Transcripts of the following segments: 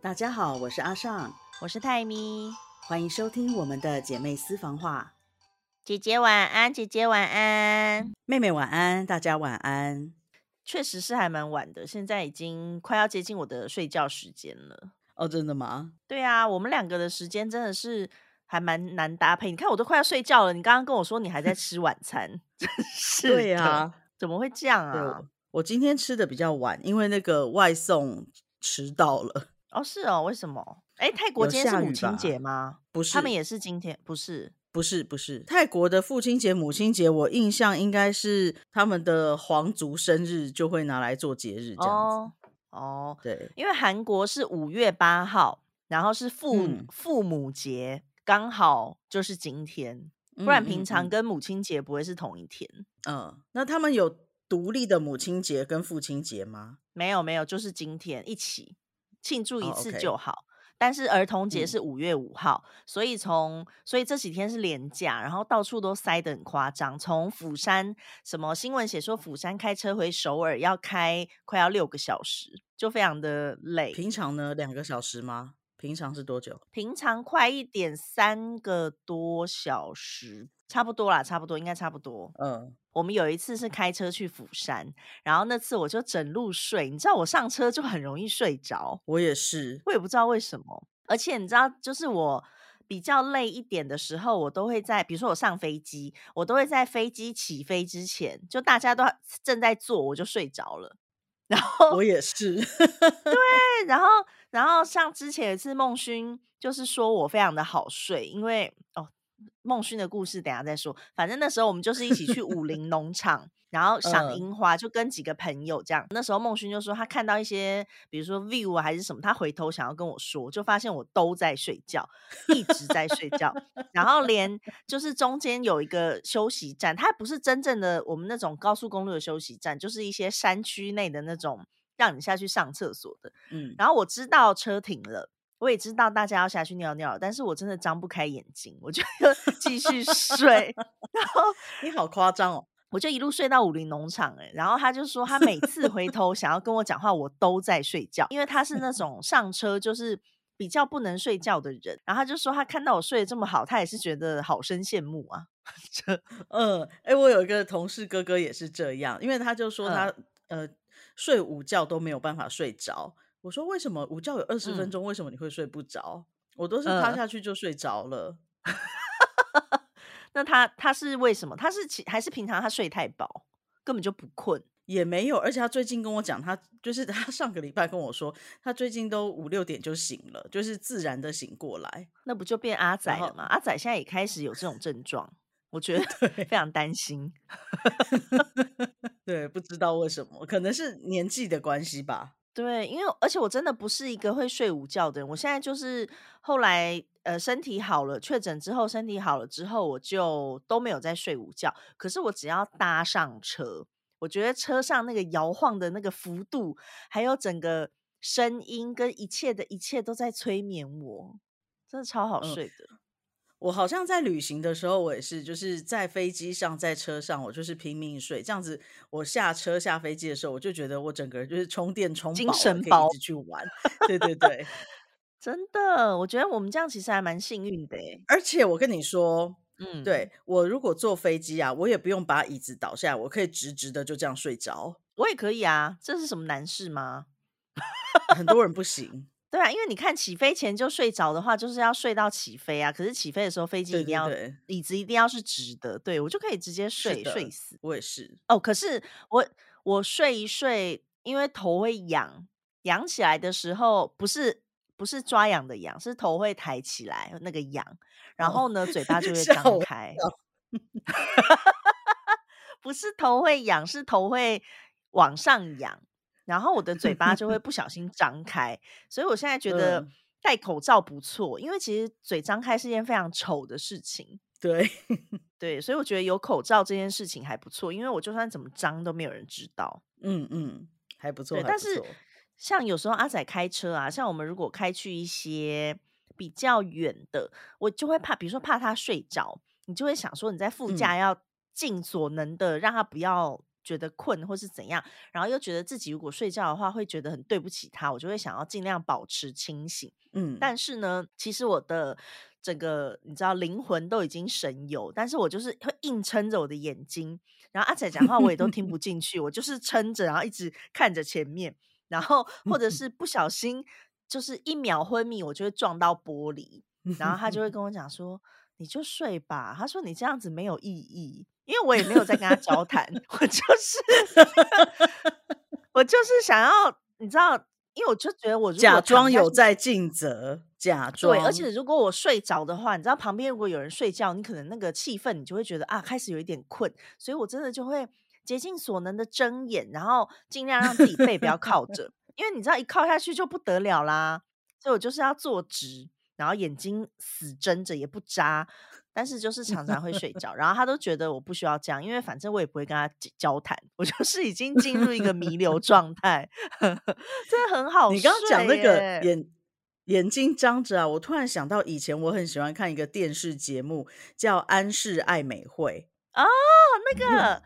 大家好，我是阿尚，我是泰咪，欢迎收听我们的姐妹私房话。姐姐晚安，姐姐晚安，妹妹晚安，大家晚安。确实是还蛮晚的，现在已经快要接近我的睡觉时间了。哦，真的吗？对啊，我们两个的时间真的是还蛮难搭配。你看，我都快要睡觉了，你刚刚跟我说你还在吃晚餐，真 是对啊，怎么会这样啊？我今天吃的比较晚，因为那个外送迟到了。哦，是哦，为什么？哎，泰国今天是母亲节吗？不是，他们也是今天，不是，不是，不是。泰国的父亲节、母亲节，我印象应该是他们的皇族生日就会拿来做节日这样子。哦，对，因为韩国是五月八号，然后是父父母节，刚好就是今天，不然平常跟母亲节不会是同一天。嗯，那他们有独立的母亲节跟父亲节吗？没有，没有，就是今天一起庆祝一次就好。但是儿童节是五月五号，所以从所以这几天是连假，然后到处都塞得很夸张。从釜山什么新闻写说，釜山开车回首尔要开快要六个小时，就非常的累。平常呢，两个小时吗？平常是多久？平常快一点，三个多小时，差不多啦，差不多应该差不多。嗯，我们有一次是开车去釜山，然后那次我就整路睡，你知道我上车就很容易睡着，我也是，我也不知道为什么。而且你知道，就是我比较累一点的时候，我都会在，比如说我上飞机，我都会在飞机起飞之前，就大家都正在坐，我就睡着了。然后我也是，对，然后然后像之前有一次孟勋就是说我非常的好睡，因为哦孟勋的故事等下再说，反正那时候我们就是一起去武 林农场。然后赏樱花，就跟几个朋友这样。那时候孟勋就说他看到一些，比如说 view 啊还是什么，他回头想要跟我说，就发现我都在睡觉，一直在睡觉。然后连 就是中间有一个休息站，它不是真正的我们那种高速公路的休息站，就是一些山区内的那种让你下去上厕所的。嗯。然后我知道车停了，我也知道大家要下去尿尿，但是我真的张不开眼睛，我就 继续睡。然后你好夸张哦。我就一路睡到武林农场，哎，然后他就说他 每次回头想要跟我讲话，我都在睡觉，因为他是那种上车就是比较不能睡觉的人。然后他就说他看到我睡得这么好，他也是觉得好生羡慕啊。这，嗯，哎，我有一个同事哥哥也是这样，因为他就说他呃睡午觉都没有办法睡着。我说为什么午觉有二十分钟，为什么你会睡不着？我都是趴下去就睡着了。那他他是为什么？他是其还是平常他睡太饱，根本就不困，也没有。而且他最近跟我讲，他就是他 上个礼拜跟我说，他最近都五六点就醒了，就是自然的醒过来。那不就变阿仔了吗？阿仔现在也开始有这种症状，我觉得非常担心。对，不知道为什么，可能是年纪的关系吧。对，因为而且我真的不是一个会睡午觉的人。我现在就是后来呃身体好了，确诊之后身体好了之后，我就都没有在睡午觉。可是我只要搭上车，我觉得车上那个摇晃的那个幅度，还有整个声音跟一切的一切都在催眠我，真的超好睡的。我好像在旅行的时候，我也是，就是在飞机上，在车上，我就是拼命睡。这样子，我下车下飞机的时候，我就觉得我整个人就是充电充精神包去玩。对对对，真的，我觉得我们这样其实还蛮幸运的。而且我跟你说，嗯，对我如果坐飞机啊，我也不用把椅子倒下，我可以直直的就这样睡着。我也可以啊，这是什么难事吗？很多人不行。对啊，因为你看起飞前就睡着的话，就是要睡到起飞啊。可是起飞的时候，飞机一定要椅子一定要是直的，对我就可以直接睡睡死。我也是哦，可是我我睡一睡，因为头会痒，痒起来的时候不是不是抓痒的痒，是头会抬起来那个痒，然后呢嘴巴就会张开。不是头会痒，是头会往上仰。然后我的嘴巴就会 不小心张开，所以我现在觉得戴口罩不错，因为其实嘴张开是件非常丑的事情。对 对，所以我觉得有口罩这件事情还不错，因为我就算怎么张都没有人知道。嗯嗯，还不错。但是像有时候阿仔开车啊，像我们如果开去一些比较远的，我就会怕，比如说怕他睡着，你就会想说你在副驾要尽所能的让他不要。觉得困或是怎样，然后又觉得自己如果睡觉的话会觉得很对不起他，我就会想要尽量保持清醒。嗯，但是呢，其实我的整个你知道灵魂都已经神游，但是我就是会硬撑着我的眼睛，然后阿仔讲话我也都听不 进去，我就是撑着，然后一直看着前面，然后 或者是不小心就是一秒昏迷，我就会撞到玻璃，然后他就会跟我讲说：“你就睡吧。”他说：“你这样子没有意义。”因为我也没有在跟他交谈，我就是 我就是想要你知道，因为我就觉得我如果假装有在尽责，假装对，而且如果我睡着的话，你知道旁边如果有人睡觉，你可能那个气氛你就会觉得啊，开始有一点困，所以我真的就会竭尽所能的睁眼，然后尽量让自己背不要靠着，因为你知道一靠下去就不得了啦，所以我就是要坐直，然后眼睛死睁着也不眨。但是就是常常会睡着，然后他都觉得我不需要这样，因为反正我也不会跟他交交谈，我就是已经进入一个弥留状态，真的很好。你刚刚讲那个眼眼睛张着啊，我突然想到以前我很喜欢看一个电视节目，叫《安室爱美惠哦，那个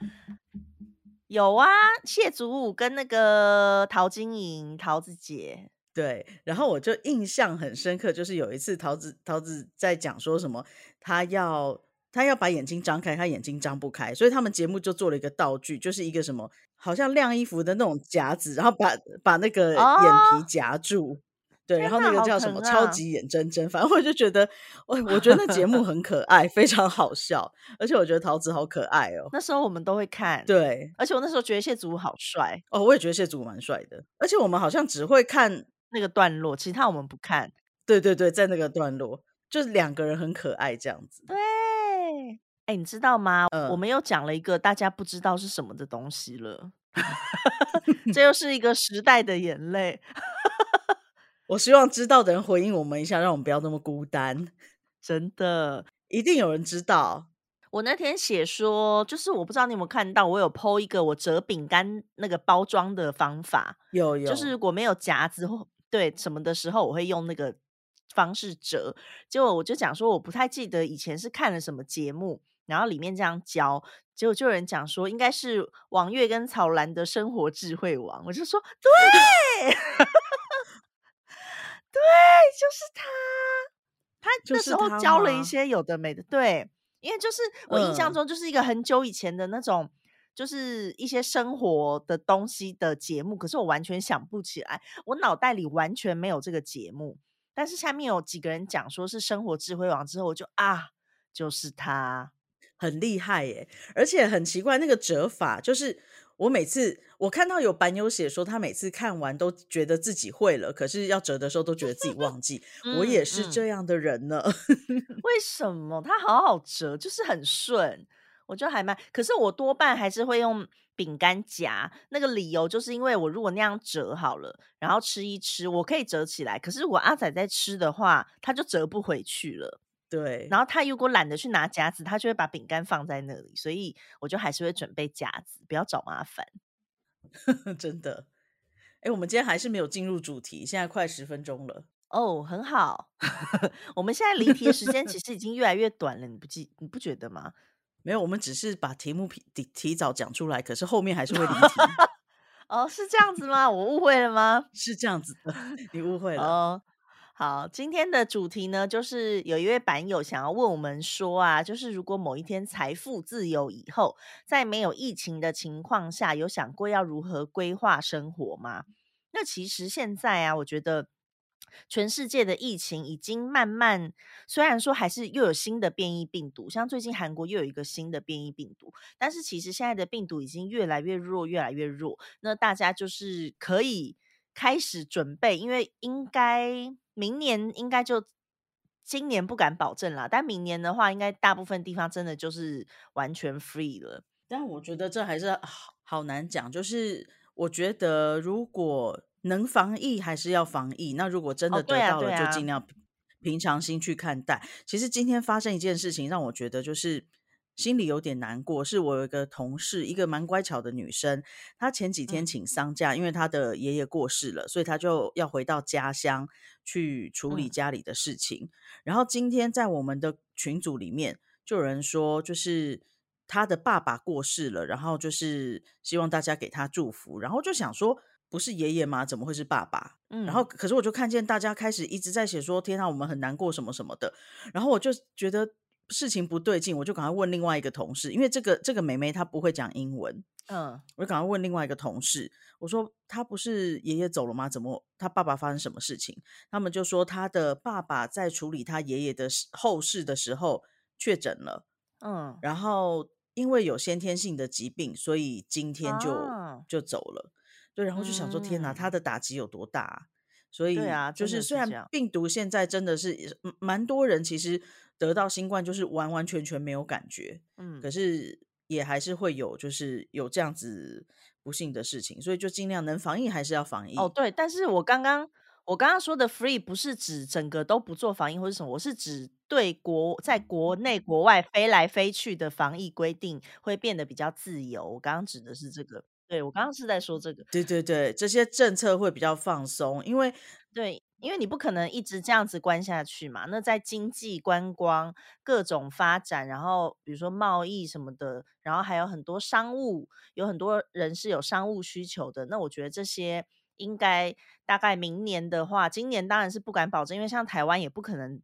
有啊，谢祖武跟那个陶晶莹、桃子姐，》。对，然后我就印象很深刻，就是有一次桃子桃子在讲说什么，她要她要把眼睛张开，她眼睛张不开，所以他们节目就做了一个道具，就是一个什么好像晾衣服的那种夹子，然后把把那个眼皮哦夹住。对，然后那个叫什么啊超级眼睁睁，反正我就觉得，我我觉得那节目很可爱，非常好笑，而且我觉得桃子好可爱哦。那时候我们都会看，，对，而且我那时候觉得谢祖武好帅，哦，我也觉得谢祖武蛮帅的，而且我们好像只会看，那个段落，其他我们不看。对对对，在那个段落，就是两个人很可爱这样子。对，哎，你知道吗？嗯我们又讲了一个大家不知道是什么的东西了，这又是一个时代的眼泪。我希望知道的人回应我们一下，让我们不要那么孤单。真的，一定有人知道，我那天写说，就是我不知道你有没有看到，我有 PO 一个我折饼干那个包装的方法，有有，就是如果没有夹子或对什么的时候，我会用那个方式折。结果我就讲说，我不太记得以前是看了什么节目，然后里面这样教。结果就有人讲说，应该是王月跟曹兰的生活智慧王。我就说，对，对，就是他。他那时候教了一些有的没的，对，因为就是我印象嗯中就是一个很久以前的那种，就是一些生活的东西的节目，可是我完全想不起来，我脑袋里完全没有这个节目。但是下面有几个人讲说是生活智慧王之后，我就啊，就是他，很厉害耶，而且很奇怪，那个折法就是我每次我看到有版友写说，他每次看完都觉得自己会了，可是要折的时候都觉得自己忘记。我也嗯是嗯这样的人呢。为什么他好好折，就是很顺，我就还蛮。可是我多半还是会用饼干夹，那个理由就是因为我如果那样折好了，然后吃一吃，我可以折起来。可是我阿仔在吃的话，他就折不回去了。对，然后他如果懒得去拿夹子，他就会把饼干放在那里，所以我就还是会准备夹子，不要找麻烦。真的。哎，我们今天还是没有进入主题，现在快十分钟了。哦，很好。我们现在离题的时间其实已经越来越短了，你不记你不觉得吗？没有，我们只是把题目提提提早讲出来，可是后面还是会离题，哦，是这样子吗？我误会了吗？是这样子的，你误会了。哦，好，今天的主题呢，就是有一位版友想要问我们说啊，就是如果某一天财富自由以后，在没有疫情的情况下，有想过要如何规划生活吗？那其实现在啊，我觉得。全世界的疫情已经慢慢，虽然说还是又有新的变异病毒，像最近韩国又有一个新的变异病毒，但是其实现在的病毒已经越来越弱，越来越弱。那大家就是可以开始准备，因为应该明年应该就今年不敢保证啦，但明年的话，应该大部分地方真的就是完全 free 了。但我觉得这还是好好难讲。就是我觉得，如果能防疫，还是要防疫。那如果真哦的得到了，就尽量平常心去看待。其实今天发生一件事情，让我觉得就是心里有点难过。是我有一个同事，一个蛮乖巧的女生，她前几天嗯请丧假，因为她的爷爷过世了，所以她就要回到家乡去处理嗯家里的事情。然后今天在我们的群组里面，就有人说，就是他的爸爸过世了，然后就是希望大家给他祝福，然后就想说，不是爷爷吗？怎么会是爸爸？嗯，然后可是我就看见大家开始一直在写说，天啊，我们很难过什么什么的，然后我就觉得事情不对劲，我就赶快问另外一个同事，因为这个这个妹妹她不会讲英文，嗯，我就赶快问另外一个同事，我说她不是爷爷走了吗？怎么她爸爸发生什么事情？他们就说她的爸爸在处理他爷爷的事后事的时候确诊了，嗯，然后因为有先天性的疾病，所以今天就、啊就走了。对，然后就想说，天哪，他嗯的打击有多大啊、所以对啊就是虽然病毒现在真的是嗯蛮多人其实得到新冠就是完完全全没有感觉，嗯可是也还是会有就是有这样子不幸的事情，所以就尽量能防疫还是要防疫。哦，对，但是我刚刚我刚刚说的 free 不是指整个都不做防疫或是什么，我是指对国在国内国外飞来飞去的防疫规定会变得比较自由。我刚刚指的是这个，对我刚刚是在说这个，对对对，这些政策会比较放松，因为对，因为你不可能一直这样子关下去嘛。那在经济、观光各种发展，然后比如说贸易什么的，然后还有很多商务，有很多人是有商务需求的。那我觉得这些应该大概明年的话，今年当然是不敢保证，因为像台湾也不可能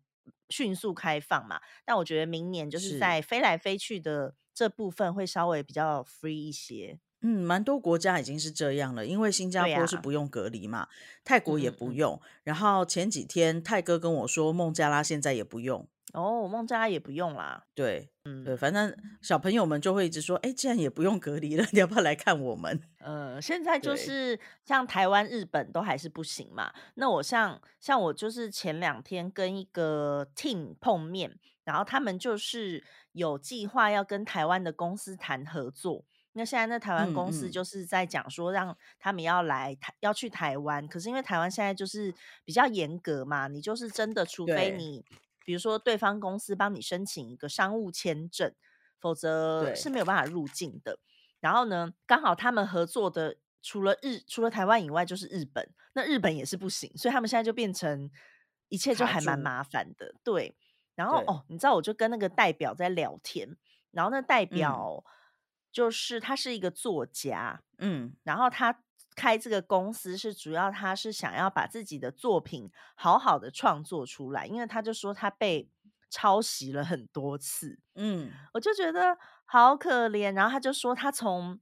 迅速开放嘛。但我觉得明年就是是在飞来飞去的这部分会稍微比较 free 一些。嗯，蛮多国家已经是这样了，因为新加坡是不用隔离嘛，泰国也嗯嗯嗯不用。然后前几天泰哥跟我说，孟加拉现在也不用。哦，孟加拉也不用啦。对，嗯对，反正小朋友们就会一直说，哎，既然也不用隔离了，你要不要来看我们？呃，现在 就是像台湾、日本都还是不行嘛。那我像像我就是前两天跟一个 team 碰面，然后他们就是有计划要跟台湾的公司谈合作。那现在那台湾嗯公司嗯。就是在讲说，让他们要来台要去台湾，可是因为台湾现在就是比较严格嘛，你就是真的，除非你比如说对方公司帮你申请一个商务签证，否则是没有办法入境的。然后呢，刚好他们合作的除了日除了台湾以外就是日本，那日本也是不行，所以他们现在就变成一切就还蛮麻烦的。对，然后哦，你知道我就跟那个代表在聊天，然后那代嗯。表就是他是一个作家，嗯，然后他开这个公司是主要他是想要把自己的作品好好的创作出来，因为他就说他被抄袭了很多次，嗯，我就觉得好可怜。然后他就说他从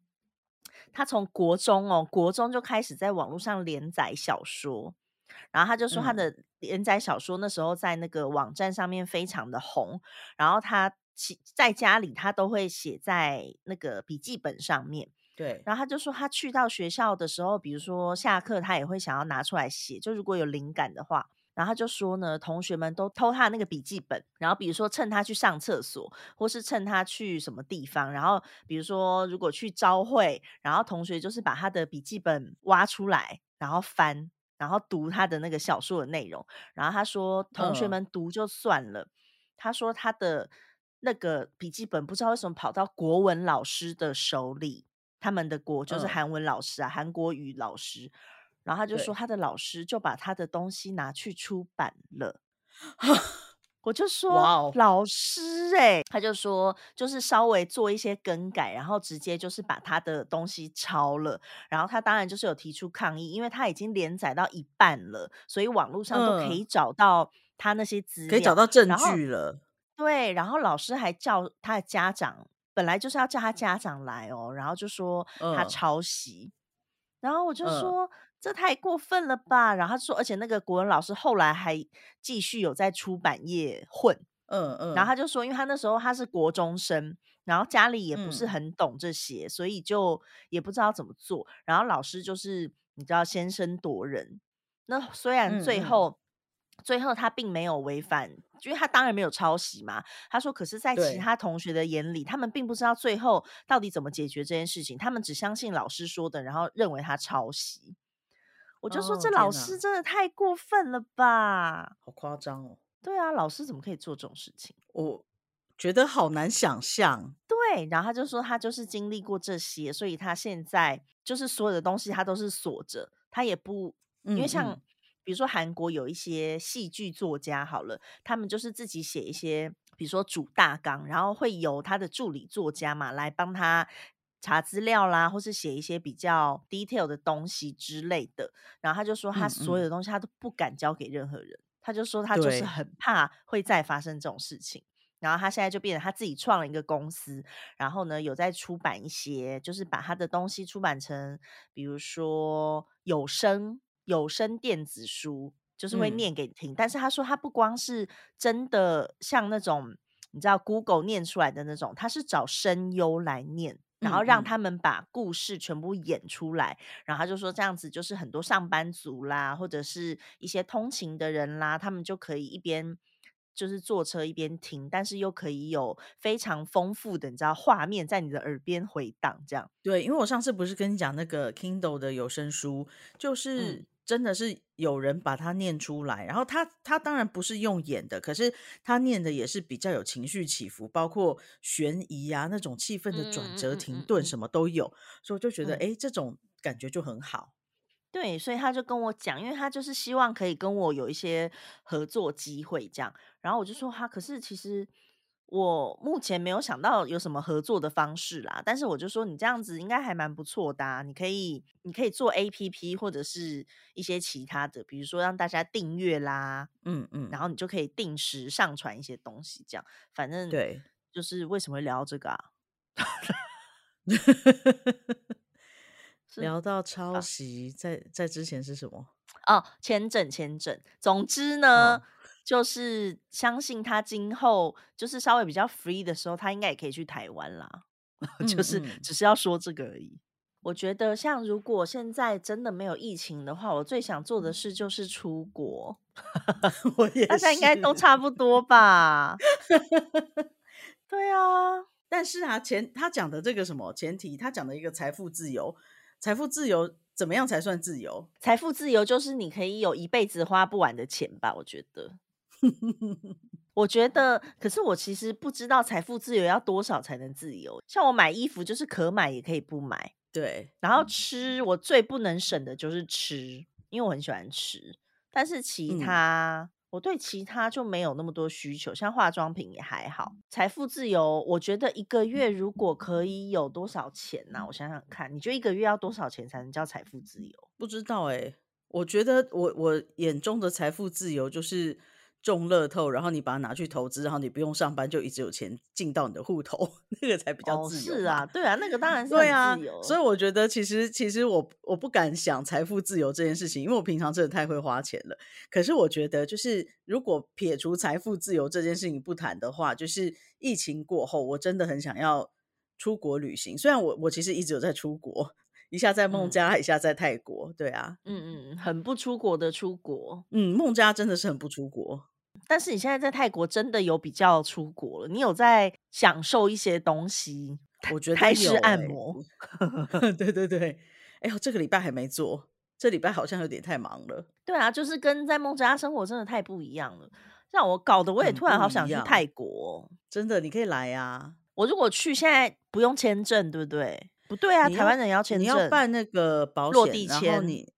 他从国中哦，国中就开始在网络上连载小说，然后他就说他嗯的连载小说那时候在那个网站上面非常的红，然后他其在家里他都会写在那个笔记本上面。对，然后他就说，他去到学校的时候，比如说下课，他也会想要拿出来写，就如果有灵感的话。然后他就说呢，同学们都偷他那个笔记本，然后比如说趁他去上厕所，或是趁他去什么地方，然后比如说如果去朝会，然后同学就是把他的笔记本挖出来，然后翻，然后读他的那个小说的内容。然后他说，同学嗯们读就算了，他说他的那个笔记本不知道为什么跑到国文老师的手里。他们的国就是嗯韩文老师啊，韩国语老师，然后他就说他的老师就把他的东西拿去出版了。我就说老师哎、他就说就是稍微做一些更改，然后直接就是把他的东西抄了，然后他当然就是有提出抗议，因为他已经连载到一半了，所以网络上都可嗯以找到他那些资料，可以找到证据了。对，然后老师还叫他的家长，本来就是要叫他家长来哦，然后就说他嗯。抄袭，然后我就嗯。说、这太过分了吧，然后他说，而且那个国文老师后来还继续有在出版业混，嗯嗯，然后他就说，因为他那时候他是国中生，然后家里也不是嗯。很懂这些，所以就也不知道怎么做。然后老师就是你知道先声夺人，那虽然嗯嗯。最后、最后他并没有违反，因为他当然没有抄袭嘛。他说，可是，在其他同学的眼里，他们并不知道最后到底怎么解决这件事情，他们只相信老师说的，然后认为他抄袭。我就说，哦这老师真的太过分了吧？好夸张哦，对啊，老师怎么可以做这种事情？我觉得好难想象。对，然后他就说他就是经历过这些，所以他现在就是所有的东西他都是锁着，他也不因为嗯像、嗯比如说韩国有一些戏剧作家好了，他们就是自己写一些比如说主大纲，然后会由他的助理作家嘛来帮他查资料啦，或是写一些比较 detail 的东西之类的。然后他就说，他嗯所有嗯，的东西他都不敢交给任何人，他就说他就是，很怕会再发生这种事情。然后他现在就变成他自己创了一个公司，然后呢有在出版一些，就是把他的东西出版成，比如说有声有声电子书，就是会嗯念给你听。但是他说他不光是真的像那种你知道 Google 念出来的那种，他是找声优来念。然后让他们把故事全部演出来，然后他就说这样子就是很多上班族啦，或者是一些通勤的人啦，他们就可以一边就是坐车一边听，但是又可以有非常丰富的你知道画面在你的耳边回荡，这样，对，因为我上次不是跟你讲那个 Kindle 的有声书，就嗯是真的是有人把它念出来，然后他他当然不是用演的，可是他念的也是比较有情绪起伏，包括悬疑啊那种气氛的转折、停顿，什么都有，所以我就觉得，嗯。哎，这种感觉就很好。对，所以他就跟我讲，因为他就是希望可以跟我有一些合作机会这样，然后我就说他，可是其实我目前没有想到有什么合作的方式啦，但是我就说你这样子应该还蛮不错的啊，你可以你可以做 APP 或者是一些其他的，比如说让大家订阅啦，嗯嗯，然后你就可以定时上传一些东西，这样，反正对。就是为什么会聊到这个 聊到抄啊。袭，在在之前是什么？哦，签证签证。总之呢，哦，就是相信他今后就是稍微比较 free 的时候，他应该也可以去台湾啦。就嗯是嗯，只是要说这个而已。我觉得像如果现在真的没有疫情的话，我最想做的事就是出国。我也大家应该都。差不多吧？对啊，但是啊，前他讲的这个什么前提，他讲的一个财富自由，财富自由怎么样才算自由？财富自由就是你可以有一辈子花不完的钱吧？我觉得。我觉得，可是我其实不知道财富自由要多少才能自由。像我买衣服，就是可买也可以不买。对，然后吃，我最不能省的就是吃，因为我很喜欢吃。但是其嗯，他，我对其他就没有那么多需求，像化妆品也还好。财富自由，我觉得一个月如果可以有多少钱呢、我想想看，你觉得一个月要多少钱才能叫财富自由？不知道哎、我觉得我我眼中的财富自由就是中乐透，然后你把它拿去投资，然后你不用上班就一直有钱进到你的户头，那个才比较哦，自由嘛。是啊，对啊，那个当然是很对啊。所以我觉得其实其实我我不敢想财富自由这件事情，因为我平常真的太会花钱了。可是我觉得，就是如果撇除财富自由这件事情不谈的话，就是疫情过后，我真的很想要出国旅行。虽然我我其实一直有在出国，一下在孟嗯加拉，一下在泰国。对啊，嗯嗯，很不出国的出国。嗯，孟加真的是很不出国。但是你现在在泰国真的有比较出国了，你有在享受一些东西，我觉得泰式按摩。对对对，哎呦，这个礼拜还没做，这礼拜好像有点太忙了，对啊，就是跟在孟加拉生活真的太不一样了，让我搞得我也突然。好想去泰国哦。真的，你可以来啊。我如果去，现在不用签证，对不对？不对啊，台湾人也要签证你要证，办那个保险，落地然后签。你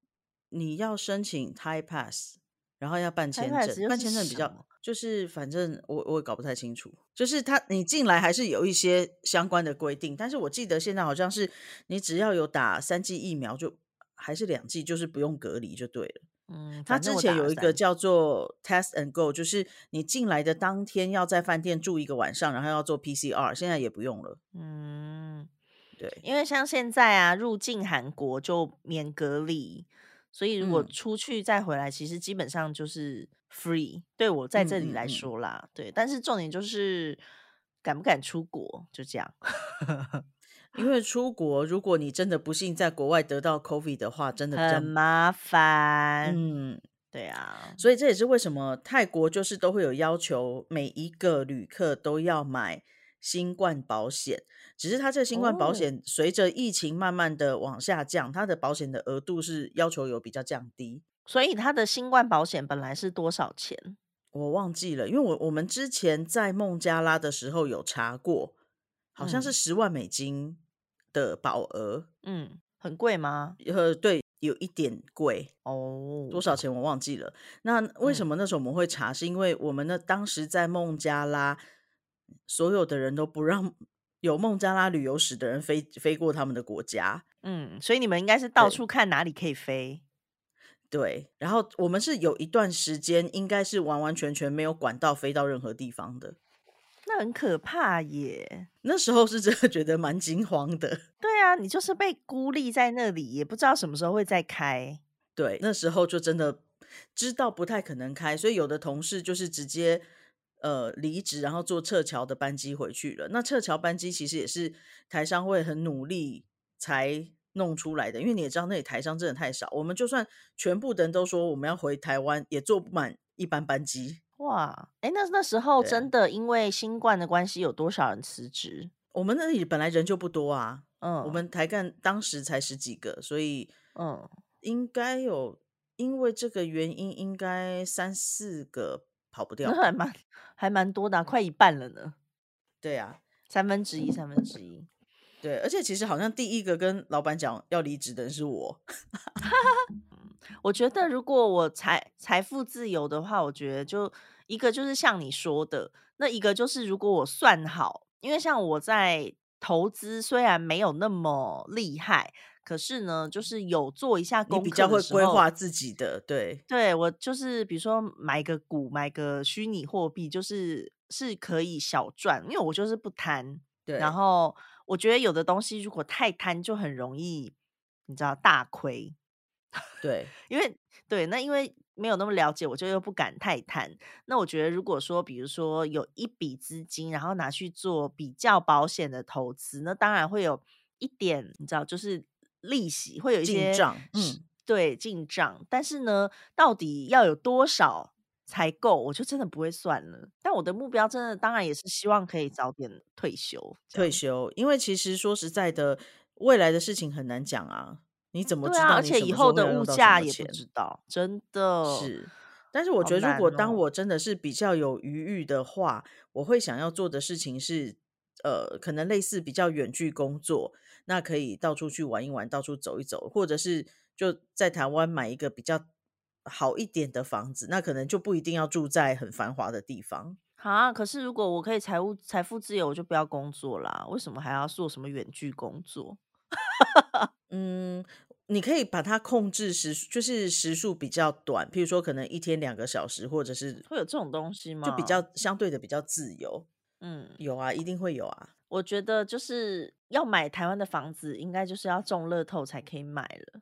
你要申请 Thai Pass，然后要办台签证，办签证比较？就是反正我我也搞不太清楚，就是他你进来还是有一些相关的规定，但是我记得现在好像是你只要有打三剂疫苗就还是两剂，就是不用隔离就对了。嗯，他之前有一个叫做 Test and Go，就是你进来的当天要在饭店住一个晚上，然后要做 PCR，现在也不用了。嗯，对，因为像现在啊，入境韩国就免隔离，所以如果嗯出去再回来，其实基本上就是 free。对我在嗯这里来说啦，对，但是重点就是敢不敢出国，就这样。因为出国，如果你真的不幸在国外得到 COVID 的话，真的很麻烦。嗯，对啊，所以这也是为什么泰国就是都会有要求，每一个旅客都要买新冠保险。只是它这个新冠保哦，险随着疫情慢慢的往下降，它的保险的额度是要求有比较降低。所以它的新冠保险本来是多少钱？我忘记了，因为我我们之前在孟加拉的时候有查过，好像是嗯十万美金的保额。嗯，很贵吗？呃，对，有一点贵，哦，多少钱我忘记了。那为什嗯么那时候我们会查？是因为我们呢当时在孟加拉所有的人都不让有孟加拉旅游史的人飞飞过他们的国家。嗯，所以你们应该是到处看哪里可以飞。对，然后我们是有一段时间应该是完完全全没有管道飞到任何地方的。那很可怕耶。那时候是真的觉得蛮惊慌的。对啊，你就是被孤立在那里，也不知道什么时候会再开。对，那时候就真的知道不太可能开，所以有的同事就是直接呃离职，然后坐撤侨的班机回去了。那撤侨班机其实也是台商会很努力才弄出来的，因为你也知道那里台商真的太少，我们就算全部的人都说我们要回台湾，也坐不满一班班机。哇，哎，那那时候真的因为新冠的关系，有多少人辞职？我们那里本来人就不多啊，嗯，我们台干当时才十几个，所以嗯，应该有因为这个原因，应该三四个跑不掉还蛮还蛮多的啊、快一半了呢，对啊，三分之一，三分之一。对，而且其实好像第一个跟老板讲要离职的人是我。我觉得如果我财财富自由的话，我觉得就一个就是像你说的，那一个就是如果我算好，因为像我在投资虽然没有那么厉害，可是呢，就是有做一下你功课比较会规划自己的，对对我就是比如说买个股，买个虚拟货币，就是是可以小赚，因为我就是不贪。对。然后我觉得有的东西如果太贪，就很容易你知道大亏。对，因为对，那因为没有那么了解，我就又不敢太贪。那我觉得，如果说比如说有一笔资金，然后拿去做比较保险的投资，那当然会有一点，你知道，就是利息会有一些进账嗯对进账。但是呢，到底要有多少才够，我就真的不会算了。但我的目标真的当然也是希望可以早点退休，退休，因为其实说实在的，未来的事情很难讲啊。你怎么知道而且以后的物价也不？知道，真的是，但是我好觉得，如果。当我真的是比较有余裕的话，我会想要做的事情是，呃，可能类似比较远距工作，那可以到处去玩一玩，到处走一走，或者是就在台湾买一个比较好一点的房子，那可能就不一定要住在很繁华的地方。啊，可是如果我可以财务财富自由，我就不要工作啦。为什么还要做什么远距工作？嗯，你可以把它控制时，就是时数比较短，譬如说可能一天两个小时，或者是会有这种东西吗就比？较相对的比较自由。嗯，有啊，一定会有啊。我觉得就是要买台湾的房子，应该就是要中乐透才可以买了。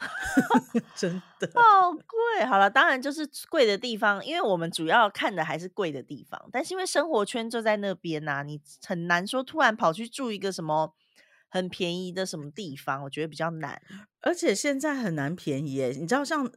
真的，好贵，好了，当然就是贵的地方，因为我们主要看的还是贵的地方，但是因为生活圈就在那边呐、你很难说突然跑去住一个什么很便宜的什么地方，我觉得比较难。而且现在很难便宜耶。你知道，像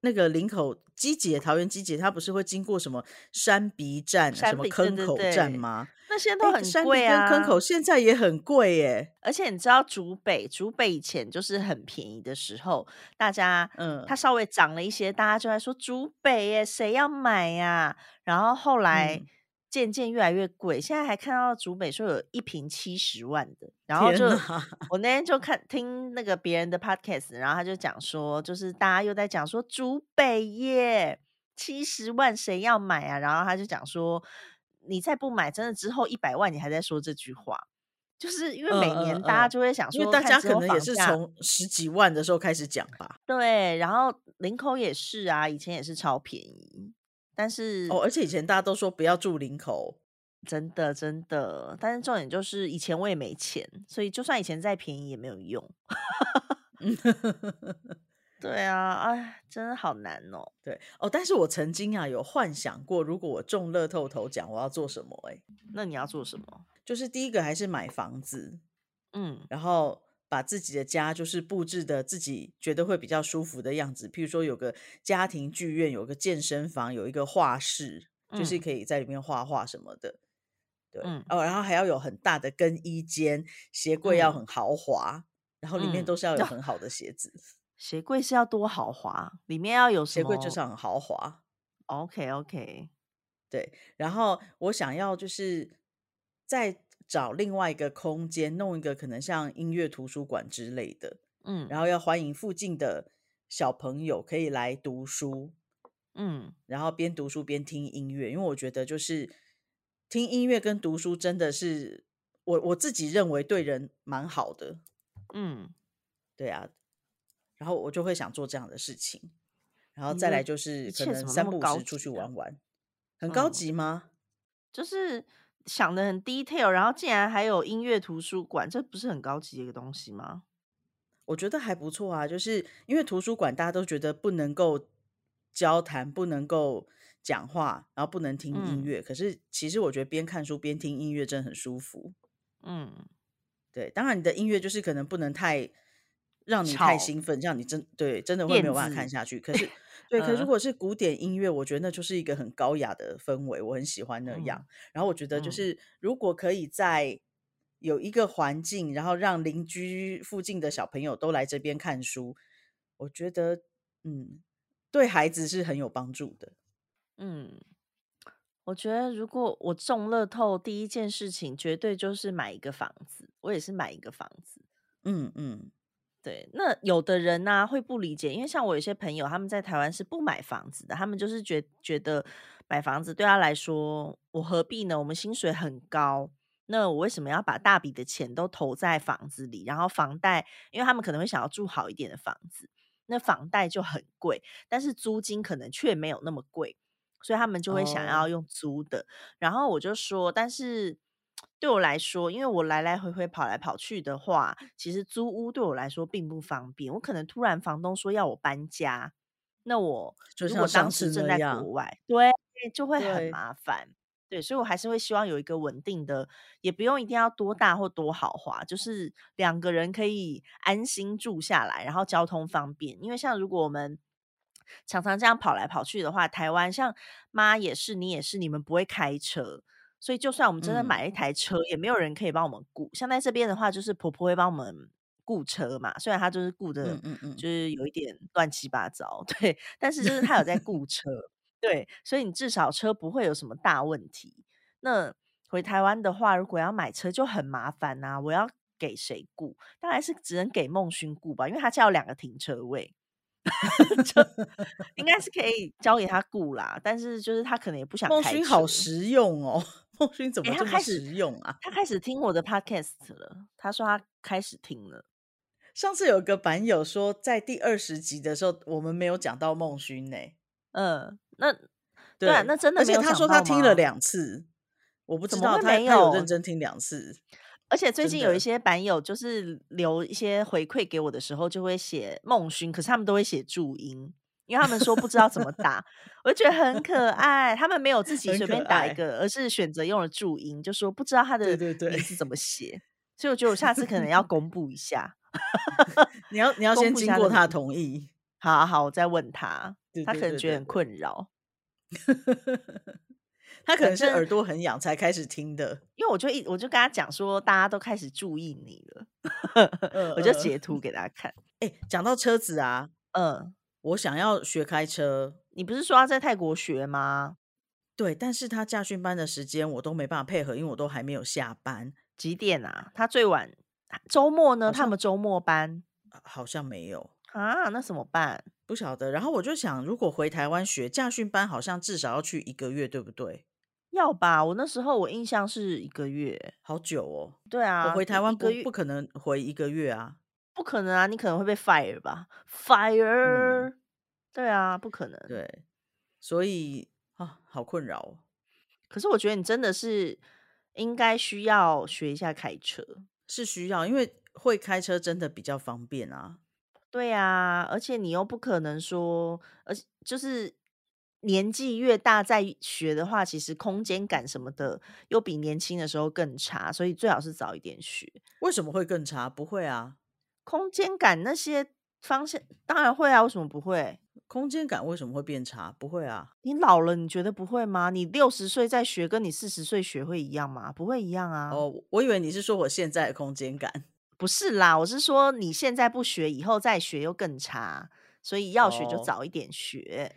那个林口机捷、桃园机捷，它不是会经过什么山鼻站、什么坑口站对吗？那些都哎，很贵啊，跟坑口现在也很贵耶。而且你知道竹北，竹北以前就是很便宜的时候，大家嗯。它稍微涨了一些，大家就在说竹北耶，谁要买呀、然后后来嗯，渐渐越来越贵，现在还看到竹北说有一瓶七十万的，然后就我那天就！看听那个别人的 podcast，然后他就讲说，就是大家又在讲说竹北耶，七十万谁要买啊？然后他就讲说，你再不买，真的之后一百万你还在说这句话，就是因为嗯每嗯年大家嗯，就会想因为说，看之后大家可能也，是从十几万的时候开始讲吧。对，然后林口也是啊，以前也是超便宜，但是哦，而且以前大家都说不要住林口，真的真的，但是重点就是以前我也没钱，所以就算以前再便宜也没有用。对啊，哎，真的好难哦。对哦，但是我曾经啊有幻想过，如果我中乐透头奖，我要做什么、欸？那你要做什么？就是第一个还是买房子，嗯然后把自己的家就是布置的自己觉得会比较舒服的样子，譬如说有个家庭剧院，有个健身房，有一个画室，就是嗯可以在里面画画什么的。对，嗯哦，然后还要有很大的更衣间，鞋柜要嗯很豪华，然后里面嗯，都是要有很好的鞋子，鞋柜是要多豪华，里面要有什鞋柜就是很豪华。？OK OK，对，然后我想要就是再找另外一个空间，弄一个可能像音乐图书馆之类的，嗯然后要欢迎附近的小朋友可以来读书，嗯然后边读书边听音乐，因为我觉得就是听音乐跟读书真的是我我自己认为对人蛮好的。嗯，对啊，然后我就会想做这样的事情，然后再来就是可能三不五时出去？玩玩，很高嗯，级吗？就是想的很 detail，然后竟然还有音乐图书馆，这不是很高级的一个东西吗？我觉得还不错啊，就是因为图书馆大家都觉得不能够交谈，不能够讲话，然后不能听音嗯乐。可是其实我觉得边看书边听音乐真的很舒服。嗯，对，当然你的音乐就是可能不能太让你太吵兴奋，这样你真对真的会没有办法看，下去。可是 对，可是如嗯果是古典音乐，我觉得那就是一个很高雅的氛围，我很喜欢那样。嗯然后我觉得就嗯是如果可以在有一个环境，然后让邻居附近的小朋友都来这边看书，我觉得嗯，对孩子是很有帮助的。嗯，我觉得如果我中乐透，第一件事情绝对就是买一个房子，我也是买一个房子。嗯嗯对，那有的人呢、会不理解，因为像我有些朋友，他们在台湾是不买房子的，他们就是觉觉得买房子对他来说，我何必呢？我们薪水很高，那我为什么要把大笔的钱都投在房子里？然后房贷，因为他们可能会想要住好一点的房子，那房贷就很贵，但是租金可能却没有那么贵，所以他们就会想要哦，用租的。然后我就说，但是对我来说，因为我来来回回跑来跑去的话，其实租屋对我来说并不方便。我可能突然房东说要我搬家，那我如果当时正在国，外，对，就会很，麻烦。对，所以我还是会希望有一个稳定的，也不用一定要多大或多豪华，就是两个人可以安心住下来，然后交通方便。因为像如果我们常常这样跑来跑去的话，台湾像妈也是，你也是，你们不会开车，所以就算我们真的嗯买了一台车，也没有人可以帮我们雇。像在这边的话，就是婆婆会帮我们雇车嘛，虽然她就是雇的，嗯嗯嗯，就是有一点乱七八糟，对，但是就是她有在 雇车，对，所以你至少车不会有什么大问题。那回台湾的话，如果要买车就很麻烦呐、我要给谁雇？当然是只能给孟勋雇吧，因为他家有两个停车位。就 应该是可以交给他雇啦，但是就是他可能也不想开。孟勋好实用哦，孟勋怎诶，么这么他开始实用啊？他开始听我的 podcast 了，他说他开始听了。上次有个版友说，在第二十集的时候，我们没有讲到孟勋呢。嗯，那对啊，那真的而且他说他听了吗？两次，我不知道他没有他有认？真听两次，而且最近有一。些版友就是留一些回馈给我的时候，就会写孟勋，可是他们都会写注音，因为他们说不知道怎么打，我就觉得很可爱。他们没有自己随便打一，个，而是选择用了注音，就说不知道他的名字怎么写，所以我觉得我下次可能要公布一下，你要你要先经过他的。同意，好啊好，我再问他，他可能觉得很困扰。对，他可能是耳朵很痒才开始听的，因为我就一我就跟他讲说，大家都开始注意你了，嗯我就嗯。截图给他看。哎，讲到车子啊，嗯，我想要学开车，你不是说要在泰国学吗？对，但是他驾训班的时间我都没办法配合，因为我都还没有下班，几点啊？他最晚周末呢？他们周末班好像没有。啊？那怎么办？不晓得，然后我就想，如果回台湾学驾训班，好像至少要去一个月，对不对？要吧？我那时候我印象是一个月。好久哦，对啊，我回台湾不不可能回一个月啊。不可能啊，你可能会被 fire 吧嗯，？fire，对啊，不可能。对，所以啊，好困扰哦。可是我觉得你真的是应该需要学一下开车。是需要，因为会开车真的比较方便啊。对啊，而且你又不可能说，而且就是年纪越大再学的话，其实空间感什么的又比年轻的时候更差，所以最好是早一点学。为什么会更差？不会啊，空间感那些方向当然会啊，为什么不会？空间感为什么会变差？不会啊。你老了，你觉得不会吗？你六十岁再学，跟你四十岁学会一样吗？不会一样啊。哦，我以为你是说我现在的空间感。不是啦，我是说你现在不学，以后再学又更差，所以要学就哦，早一点学。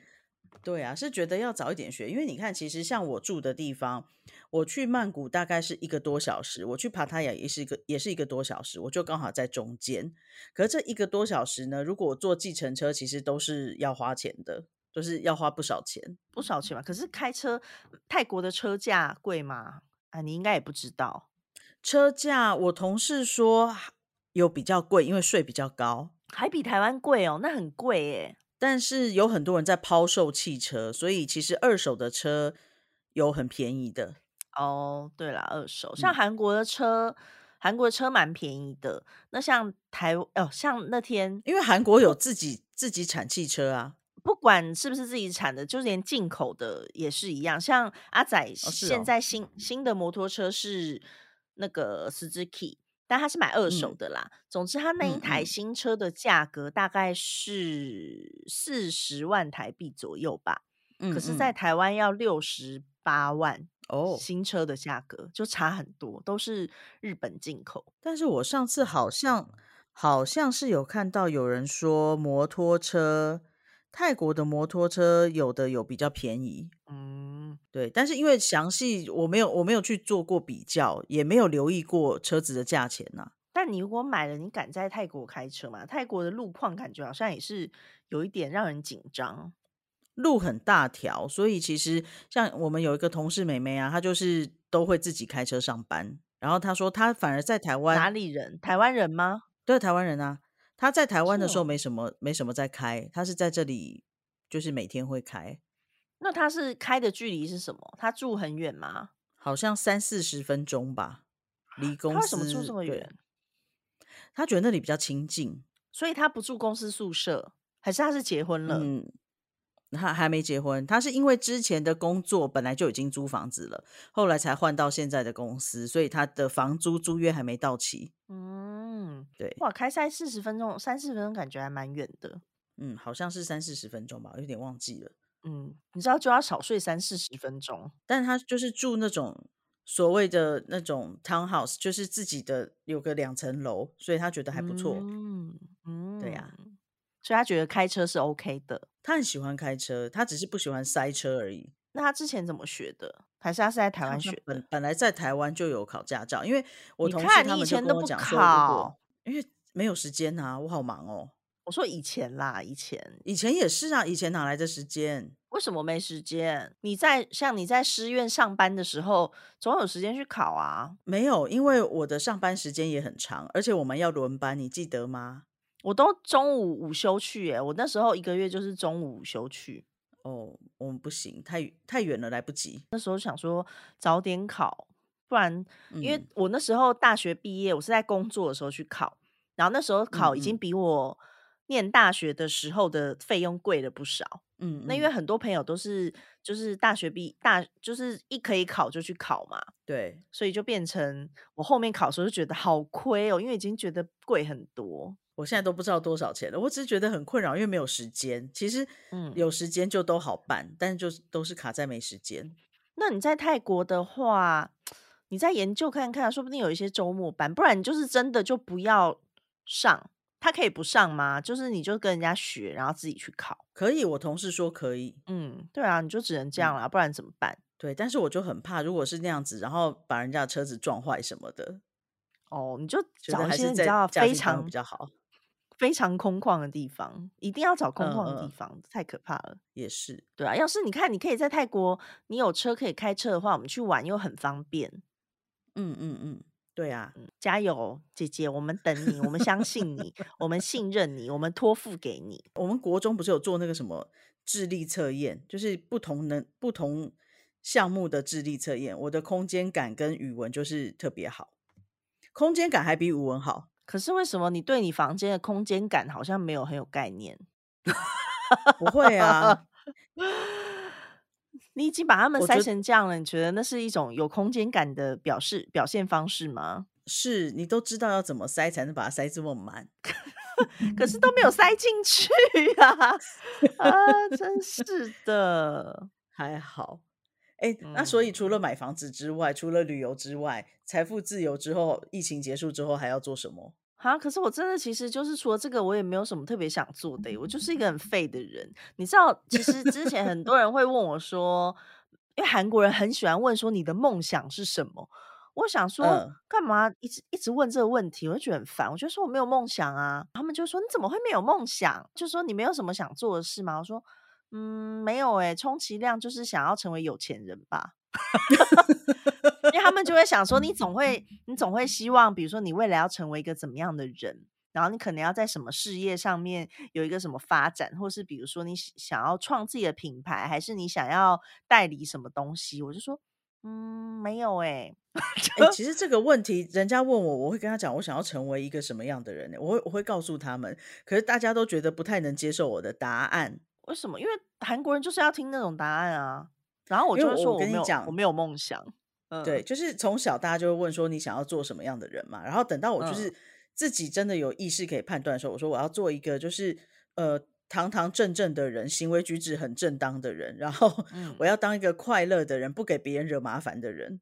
对啊，是觉得要早一点学，因为你看，其实像我住的地方，我去曼谷大概是一个多小时，我去帕塔亚也是一个也是一个多小时，我就刚好在中间。可是这一个多小时呢，如果我坐计程车，其实都是要花钱的。就是要花不少钱。不少钱吧。可是开车，泰国的车价贵吗？啊，你应该也不知道。车价，我同事说有比较贵，因为税比较高，还比台湾贵哦，那很贵耶。但是有很多人在抛售汽车，所以其实二手的车有很便宜的。哦，对了，二手像韩国的车，韩国的车蛮便宜的。那像台哦，像那天，因为韩国有自己自己产汽车啊，不管是不是自己产的，就连进口的也是一样。像阿仔现在新新的摩托车是那个 Suzuki。但他是买二手的啦。总之，他那一台新车的价格大概是四十万台币左右吧。嗯可是，在台湾要六十八万哦，新车的价格就差很多，都是日本进口。但是我上次好像好像是有看到有人说，摩托车泰国的摩托车有的有比较便宜。嗯，对。但是因为详细我没有我没有去做过比较，也没有留意过车子的价钱呐。但你如果买了，你敢在泰国开车吗？泰国的路况感觉好像也是有一点让人紧张。路很大条，所以其实像我们有一个同事妹妹啊，她就是都会自己开车上班。然后她说，她反而在台湾哪里人？台湾人吗？对，台湾人啊。她在台湾的时候没什么没什么在开，她是在这里就是每天会开。那他是开的距离是什么？他住很远吗？好像三四十分钟吧，离公司。他为什么住这么远？他觉得那里比较亲近，所以他不住公司宿舍，还是他是结婚了？嗯。他还没结婚，他是因为之前的工作本来就已经租房子了，后来才换到现在的公司，所以他的房租租约还没到期。嗯，对，哇，开塞四十分钟，三四十分钟感觉还蛮远的。嗯，好像是三四十分钟吧，有点忘记了。嗯，你知道就要少睡三四十分钟，但他就是住那种所谓的那种 townhouse，就是自己的有个两层楼，所以他觉得还不错。嗯嗯，对呀。所以他觉得开车是 OK 的，他很喜欢开车，他只是不喜欢塞车而已。那他之前怎么学的？还是他是在台湾学？本本来在台湾就有考驾照，因为我同事他们就跟我讲说，因为没有时间啊，我好忙哦。我说以前啦，以前以前也是啊，以前哪来的时间？为什么没时间？你在像你在师院上班的时候，总有时间去考啊。没有，因为我的上班时间也很长，而且我们要轮班，你记得吗？我都中午午休去，耶，我那时候一个月就是中午午休去。哦，我们不行，太太远了，来不及。那时候想说早点考，不然因为我那时候大学毕业，我是在工作的时候去考，然后那时候考已经比我念大学的时候的费用贵了不少。嗯，那因为很多朋友都是就是大学毕大就是一可以考就去考嘛，对，所以就变成我后面考的时候就觉得好亏哦，因为已经觉得贵很多。我现在都不知道多少钱了，我只是觉得很困扰，因为没有时间。其实，嗯，有时间就都好办，但是就都是卡在没时间。那你在泰国的话，你再研究看看，说不定有一些周末班，不然你就是真的就不要上。他可以不上吗？就是你就跟人家学，然后自己去考。可以，我同事说可以。嗯，对啊，你就只能这样了，不然怎么办？对，但是我就很怕，如果是那样子，然后把人家的车子撞坏什么的。哦，你就找一些你知道非常比较好。非常空旷的地方，一定要找空旷的地方，太可怕了。也是，对啊。要是你看，你可以在泰国，你有车可以开车的话，我们去玩又很方便。嗯嗯嗯，对啊，加油，姐姐，我们等你，我们相信你，我们信任你，我们托付给你。我们国中不是有做那个什么智力测验，就是不同能不同项目的智力测验。我的空间感跟语文就是特别好，空间感还比语文好。可是为什么你对你房间的空间感好像没有很有概念？不会啊，你已经把他们塞成这样了，你觉得那是一种有空间感的表示表现方式吗？是你都知道要怎么塞才能把它塞这么满，可是都没有 塞进去啊！啊，真是的，还好。哎，那所以除了买房子之外，除了旅游之外，财富自由之后，疫情结束之后还要做什么？啊，可是我真的其实就是除了这个，我也没有什么特别想做的。我就是一个很废的人，你知道，其实之前很多人会问我说，因为韩国人很喜欢问说你的梦想是什么。我想说，干嘛一直一直问这个问题？我就觉得很烦。我就说我没有梦想啊，他们就说你怎么会没有梦想？就说你没有什么想做的事吗？我说。嗯，没有诶，充其量就是想要成为有钱人吧。因为他们就会想说，你总会，你总会希望，比如说你未来要成为一个怎么样的人，然后你可能要在什么事业上面有一个什么发展，或是比如说你想要创自己的品牌，还是你想要代理什么东西？我就说，嗯，没有哎。哎，其实这个问题，人家问我，我会跟他讲，我想要成为一个什么样的人呢？我会我会告诉他们，可是大家都觉得不太能接受我的答案。为什么？因为韩国人就是要听那种答案啊。然后我就说，我跟你讲，我没有梦想。对，就是从小大家就会问说你想要做什么样的人嘛。然后等到我就是自己真的有意识可以判断的时候，我说我要做一个就是呃堂堂正正的人，行为举止很正当的人。然后 我要当一个快乐的人，不给别人惹麻烦的人。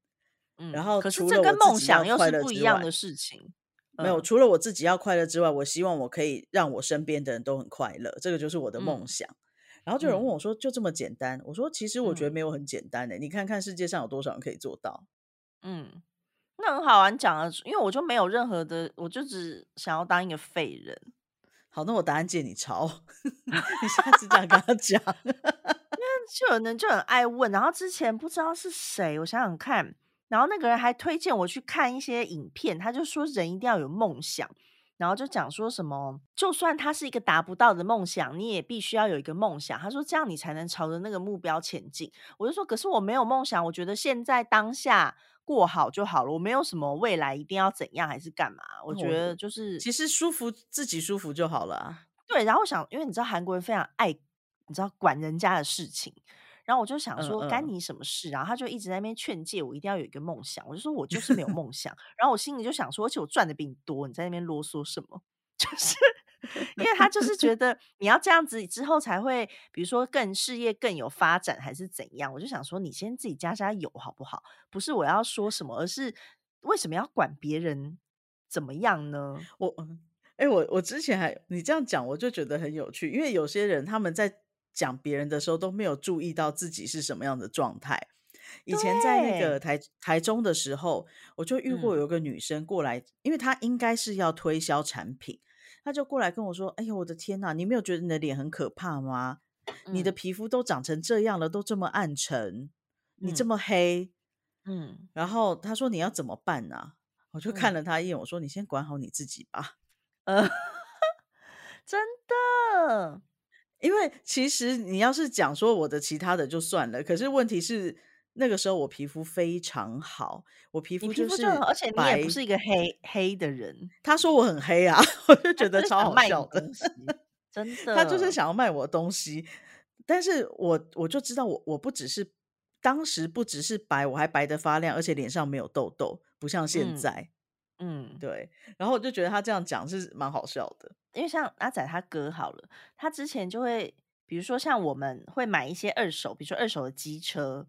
嗯，然后可是这跟梦想又是不一样的事情。没有，除了我自己要快乐之外，我希望我可以让我身边的人都很快乐，这个就是我的梦想。然后就有人问我说：“就这么简单？”我说：“其实我觉得没有很简单的。你看看世界上有多少人可以做到。”嗯，那很好玩讲了，因为我就没有任何的，我就只想要当一个废人。好，那我答案借你抄，你下次这样跟他讲。因为就有人就很爱问，然后之前不知道是谁，我想想看，然后那个人还推荐我去看一些影片，他就说人一定要有梦想。然后就讲说什么，就算他是一个达不到的梦想，你也必须要有一个梦想。他说这样你才能朝着那个目标前进。我就说，可是我没有梦想，我觉得现在当下过好就好了，我没有什么未来一定要怎样还是干嘛？我觉得就是其实舒服自己舒服就好了。对，然后想，因为你知道韩国人非常爱你知道管人家的事情。然后我就想说，干你什么事？然后他就一直在那边劝诫我，一定要有一个梦想。我就说我就是没有梦想。然后我心里就想说，而且我赚的比你多，你在那边啰嗦什么？就是因为他就是觉得你要这样子之后才会，比如说更事业更有发展，还是怎样？我就想说，你先自己加加油好不好？不是我要说什么，而是为什么要管别人怎么样呢？我，哎，我我之前还你这样讲，我就觉得很有趣，因为有些人他们在。讲别人的时候都没有注意到自己是什么样的状态。以前在那个台台中的时候，我就遇过有个女生过来，因为她应该是要推销产品，她就过来跟我说：“哎呦，我的天呐，你没有觉得你的脸很可怕吗？你的皮肤都长成这样了，都这么暗沉，你这么黑，嗯。”然后她说：“你要怎么办呢？”我就看了她一眼，我说：“你先管好你自己吧。”呃，真的。因为其实你要是讲说我的其他的就算了，可是问题是那个时候我皮肤非常好，我皮肤就是而且你也不是一个黑黑的人。他说我很黑啊，我就觉得超好笑的，真的。他就是想要卖我东西，但是我我就知道我我不只是当时不只是白，我还白的发亮，而且脸上没有痘痘，不像现在。嗯，对。然后我就觉得他这样讲是蛮好笑的。因为像阿仔他哥好了，他之前就会，比如说像我们会买一些二手，比如说二手的机车，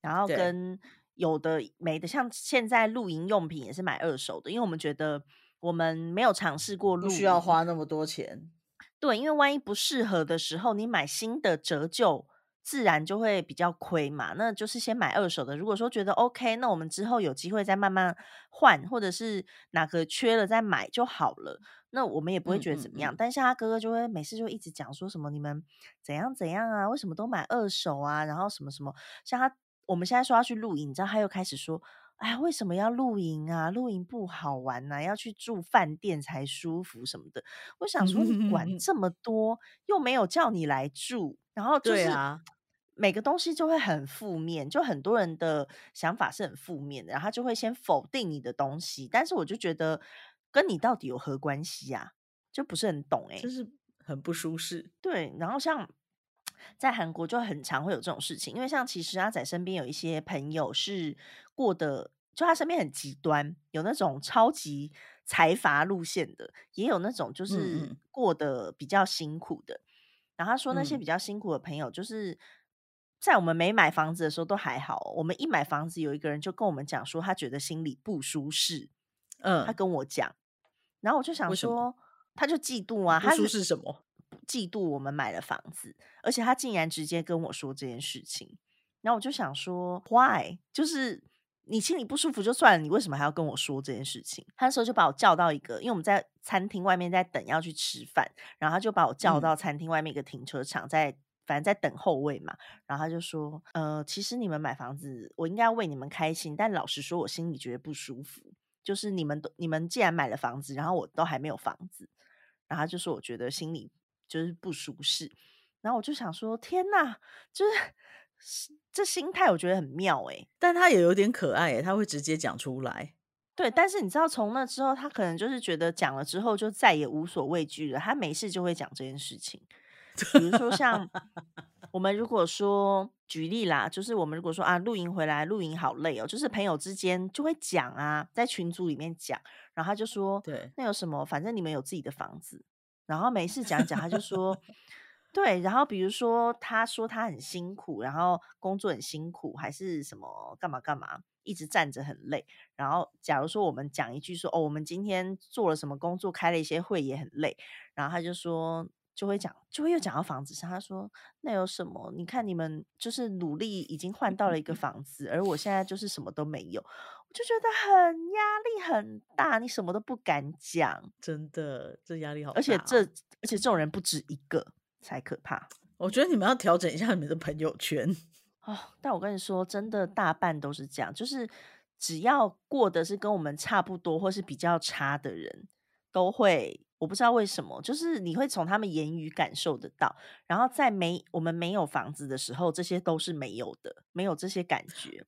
然后跟有的没的，像现在露营用品也是买二手的，因为我们觉得我们没有尝试过，不需要花那么多钱。对，因为万一不适合的时候，你买新的折旧。自然就会比较亏嘛，那就是先买二手的。如果说觉得 OK，那我们之后有机会再慢慢换，或者是哪个缺了再买就好了。那我们也不会觉得怎么样。但像他哥哥就会每次就一直讲说什么你们怎样怎样啊，为什么都买二手啊？然后什么什么，像他我们现在说要去露营，你知道他又开始说，哎，为什么要露营啊？露营不好玩呐，要去住饭店才舒服什么的。我想说你管 这么多，又没有叫你来住，然后就是。每个东西就会很负面，就很多人的想法是很负面的，然后他就会先否定你的东西。但是我就觉得跟你到底有何关系呀？就不是很懂哎，就是很不舒适。对，然后像在韩国就很常会有这种事情，因为像其实阿仔身边有一些朋友是过得，就他身边很极端，有那种超级财阀路线的，也有那种就是过得比较辛苦的。然后他说那些比较辛苦的朋友就是。在我们没买房子的时候都还好，我们一买房子，有一个人就跟我们讲说，他觉得心里不舒适。嗯，他跟我讲，然后我就想说，他就嫉妒啊，他舒适什么？嫉妒我们买了房子，而且他竟然直接跟我说这件事情。然后我就想说，Why？就是你心里不舒服就算了，你为什么还要跟我说这件事情？他那时候就把我叫到一个，因为我们在餐厅外面在等要去吃饭，然后他就把我叫到餐厅外面一个停车场，在。反正在等后位嘛。然后他就说：“呃，其实你们买房子，我应该为你们开心，但老实说，我心里觉得不舒服。就是你们都你们既然买了房子，然后我都还没有房子，然后他就说我觉得心里就是不舒适。然后我就想说，天呐，就是这心态，我觉得很妙诶、但他也有点可爱耶，他会直接讲出来。对，但是你知道，从那之后，他可能就是觉得讲了之后就再也无所畏惧了。他没事就会讲这件事情，比如说像我们如果说举例啦，就是我们如果说啊，露营回来露营好累哦，就是朋友之间就会讲啊，在群组里面讲，然后他就说，对，那有什么，反正你们有自己的房子，然后没事讲讲，他就说。对，然后比如说他说他很辛苦，然后工作很辛苦，还是什么干嘛干嘛，一直站着很累。然后假如说我们讲一句说哦，我们今天做了什么工作，开了一些会也很累，然后他就说就会讲，就会又讲到房子上。他说那有什么？你看你们就是努力已经换到了一个房子，而我现在就是什么都没有，我就觉得很压力很大，你什么都不敢讲，真的这压力好大哦、而且这而且这种人不止一个。才可怕！我觉得你们要调整一下你们的朋友圈哦。但我跟你说，真的大半都是这样，就是只要过的是跟我们差不多或是比较差的人，都会我不知道为什么，就是你会从他们言语感受得到。然后在没我们没有房子的时候，这些都是没有的，没有这些感觉。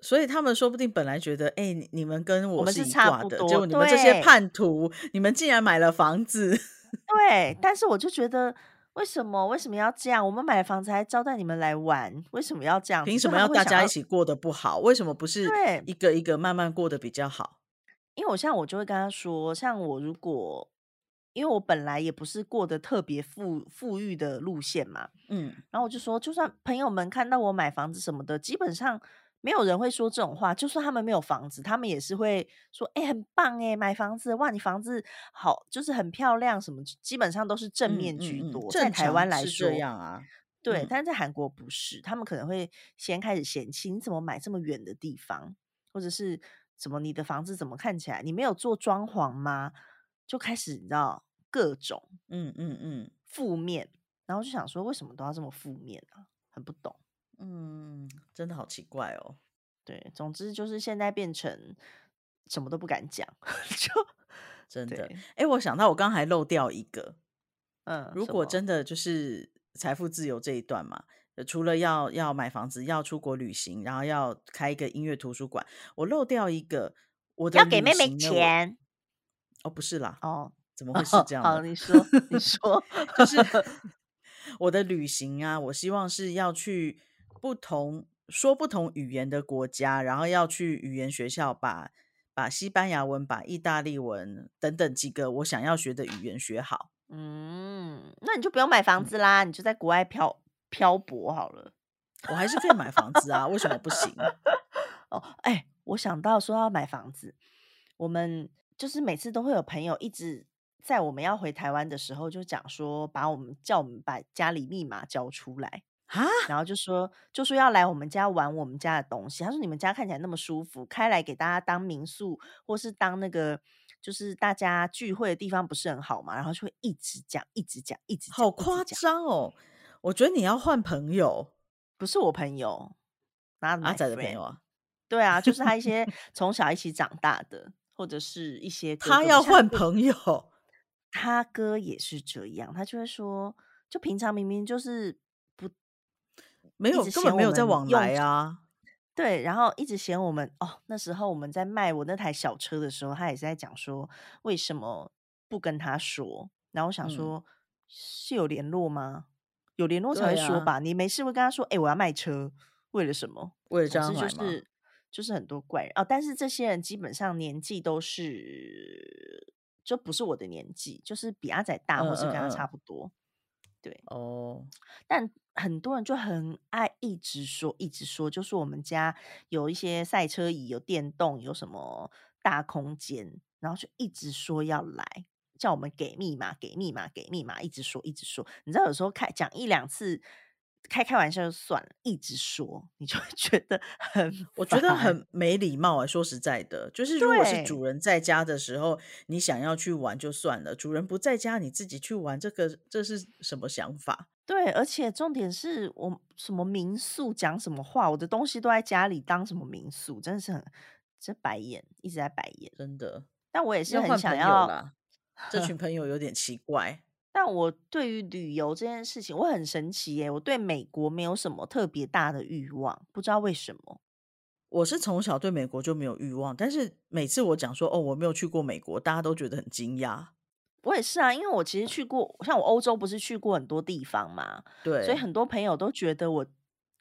所以他们说不定本来觉得，哎、你们跟我们是是差不多果你们这些叛徒，你们竟然买了房子。对，但是我就觉得。为什么为什么要这样？我们买房子还招待你们来玩，为什么要这样？凭什么要大家一起过得不好？为什么不是对一个一个慢慢过得比较好？因为我像我就会跟他说，像我如果因为我本来也不是过得特别富富裕的路线嘛，嗯，然后我就说，就算朋友们看到我买房子什么的，基本上没有人会说这种话。就算他们没有房子，他们也是会说：“哎、很棒哎，买房子哇，你房子好，就是很漂亮。”什么基本上都是正面居多。嗯嗯嗯、在台湾来说，这样啊，对，嗯但是在韩国不是，他们可能会先开始嫌弃你怎么买这么远的地方，或者是怎么你的房子怎么看起来你没有做装潢吗？就开始你知道各种嗯嗯嗯负面，然后就想说为什么都要这么负面啊？很不懂。嗯，真的好奇怪哦。对，总之就是现在变成什么都不敢讲，就真的对。哎，我想到我刚还漏掉一个，嗯，如果真的就是财富自由这一段嘛，呃除了要要买房子、要出国旅行，然后要开一个音乐图书馆，我漏掉一个，我的要给妹妹钱哦，不是啦，哦，怎么会是这样好，的？你说，你 说，就是我的旅行啊，我希望是要去不同说不同语言的国家，然后要去语言学校把把西班牙文、把意大利文等等几个我想要学的语言学好。嗯，那你就不用买房子啦，你就在国外漂漂泊好了。我还是可以买房子啊，为什么不行？哦，哎，我想到说要买房子，我们就是每次都会有朋友一直在我们要回台湾的时候就讲说，把我们叫我们把家里密码交出来，啊，然后就说就说要来我们家玩我们家的东西。他说你们家看起来那么舒服，开来给大家当民宿或是当那个就是大家聚会的地方不是很好嘛？然后就会一直讲，一直讲，一直讲好夸张哦！我觉得你要换朋友，不是我朋友，哪哪仔的朋友啊，对啊，就是他一些 从小一起长大的，或者是一些哥他要换朋友，他哥也是这样，他就会说，就平常明明就是不没有根本没有在往来啊。对，然后一直嫌我们哦，那时候我们在卖我那台小车的时候，他也是在讲说为什么不跟他说，然后我想嗯说、是有联络吗？有联络才会说吧，你没事会跟他说，哎、我要卖车，为了什么？为了这样买吗？是就是很多怪人哦，但是这些人基本上年纪都是就不是我的年纪，就是比阿仔大嗯或是跟他差不多。对，哦，但很多人就很爱一直说，一直说，就是我们家有一些赛车椅，有电动，有什么大空间，然后就一直说要来，叫我们给密码，给密码，给密码，一直说，一直说。你知道有时候开讲一两次，开开玩笑就算了，一直说，你就会 觉得很我觉得很没礼貌啊！说实在的，就是如果是主人在家的时候，你想要去玩就算了；主人不在家，你自己去玩，这个这是什么想法？对，而且重点是我什么民宿讲什么话，我的东西都在家里当什么民宿，真的是很这白眼，一直在白眼。真的。但我也是很想要，啦，这群 朋友有点奇怪。但我对于旅游这件事情，我很神奇耶，我对美国没有什么特别大的欲望，不知道为什么。我是从小对美国就没有欲望，但是每次我讲说哦我没有去过美国，大家都觉得很惊讶。我也是啊，因为我其实去过，像我欧洲不是去过很多地方嘛，对所以，很多朋友都觉得我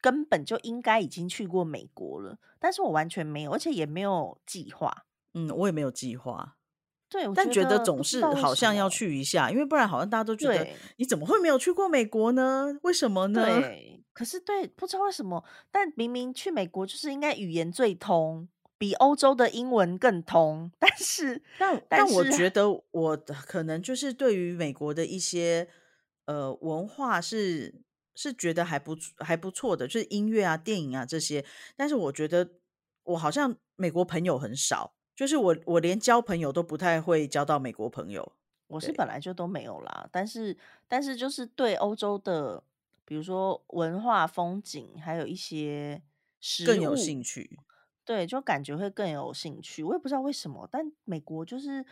根本就应该已经去过美国了，但是我完全没有，而且也没有计划。嗯，我也没有计划，对，我但觉得总是好像要，去一下，因为不然好像大家都觉得你怎么会没有去过美国呢？为什么呢？对，可是对，不知道为什么，但明明去美国就是应该语言最通，比欧洲的英文更通，但是但但我觉得我的可能就是对于美国的一些呃文化是是觉得还不错还不错的，就是音乐啊、电影啊这些。但是我觉得我好像美国朋友很少，就是我我连交朋友都不太会交到美国朋友。我是，本来就都没有啦，但是但是就是对欧洲的，比如说文化风景，还有一些食更有物，兴趣。对，就感觉会更有兴趣。我也不知道为什么，但美国就是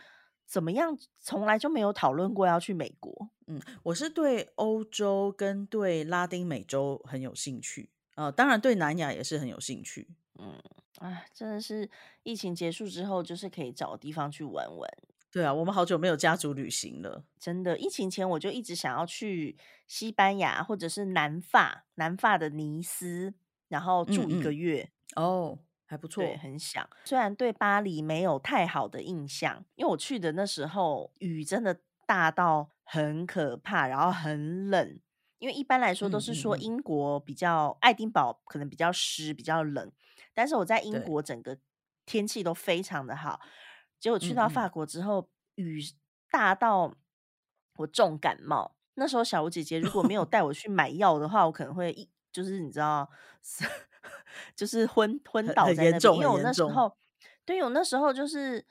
怎么样，从来就没有讨论过要去美国。嗯，我是对欧洲跟对拉丁美洲很有兴趣，呃，当然对南亚也是很有兴趣。嗯，哎，真的是疫情结束之后，就是可以找地方去玩玩。对啊，我们好久没有家族旅行了。真的，疫情前我就一直想要去西班牙或者是南法，南法的尼斯，然后嗯住一个嗯，月。哦，还不对，错。很想。虽然对巴黎没有太好的印象，因为我去的那时候雨真的大到很可怕，然后很冷。因为一般来说都是说英国比较，爱丁堡可能比较湿、比较冷，但是我在英对，国整个天气都非常的好。结果去到法国之后，雨大到我重感冒。那时候小吴姐姐如果没有 带我去买药的话，我可能会一就是你知道，就是昏昏倒在那边，因为我那时候对，我那时候就是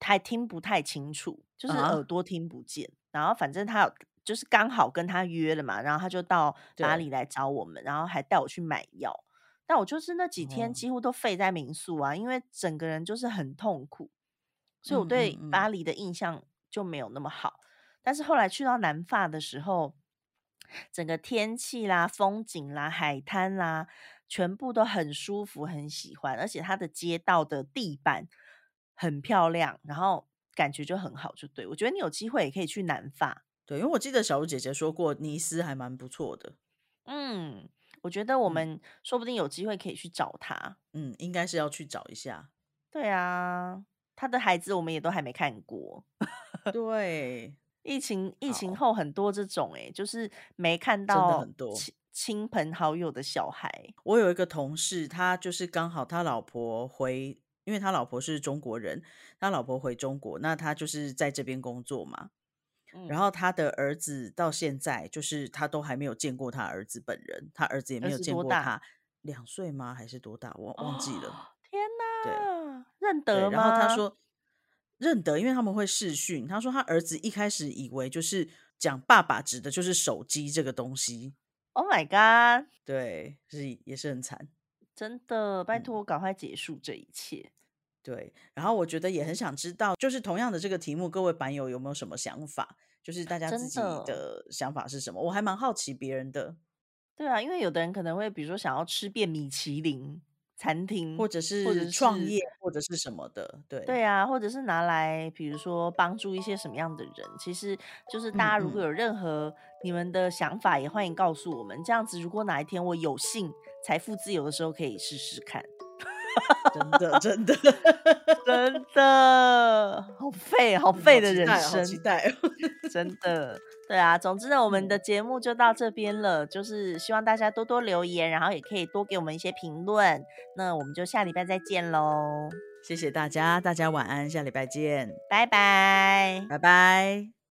还听不太清楚，就是耳啊。朵听不见。然后反正他有就是刚好跟他约了嘛，然后他就到巴，黎来找我们，然后还带我去买药。但我就是那几天哦，几乎都废在民宿啊，因为整个人就是很痛苦，所以我对巴嗯，黎的印象就没有那么好。但是后来去到南法的时候，整个天气啦、风景啦、海滩啦，全部都很舒服，很喜欢，而且它的街道的地板很漂亮，然后感觉就很好，就对。我觉得你有机会也可以去南法，对，因为我记得小茹姐姐说过，尼斯还蛮不错的。嗯，我觉得我嗯们说不定有机会可以去找他。嗯，应该是要去找一下。对啊，他的孩子我们也都还没看过。对，疫情疫情，后很多这种诶、就是没看真的到很多。亲亲朋好友的小孩。我有一个同事，他就是刚好他老婆回，因为他老婆是中国人，他老婆回中国，那他就是在这边工作嘛。然嗯，后他的儿子到现在就是他都还没有见过他儿子本人，他儿子也儿没有？见过他两岁吗？还是多大？我忘记了。哦，天对哪，认对，得然后他吗说认得，因为他们会视讯。他说他儿子一开始以为就是讲爸爸指的就是手机这个东西，？Oh my god！对，是也是很惨。真的，拜嗯，托赶快结束这一切。对。然后我觉得也很想知道，就是同样的这个题目，各位版友有没有什么想法？就是大家自己的，的想法是什么？我还蛮好奇别人的，对啊，因为有的人可能会，比如说想要吃遍米其林餐厅，或者是或者创业，或者是什么的。对，对啊，或者是拿来，比如说帮助一些什么样的人。其实就是大家如果有任何你们的想法，也欢迎告诉我们。这样子，如果哪一天我有幸财富自由的时候，可以试试看。真的真的，真的 好废，好嗯，废的人生期待。真的。对啊，总之呢，我们的嗯，节目就到这边了，就是希望大家多多留言，然后也可以多给我们一些评论。那我们就下礼拜再见喽，谢谢大家，大家晚安，下礼拜见，拜拜。拜拜。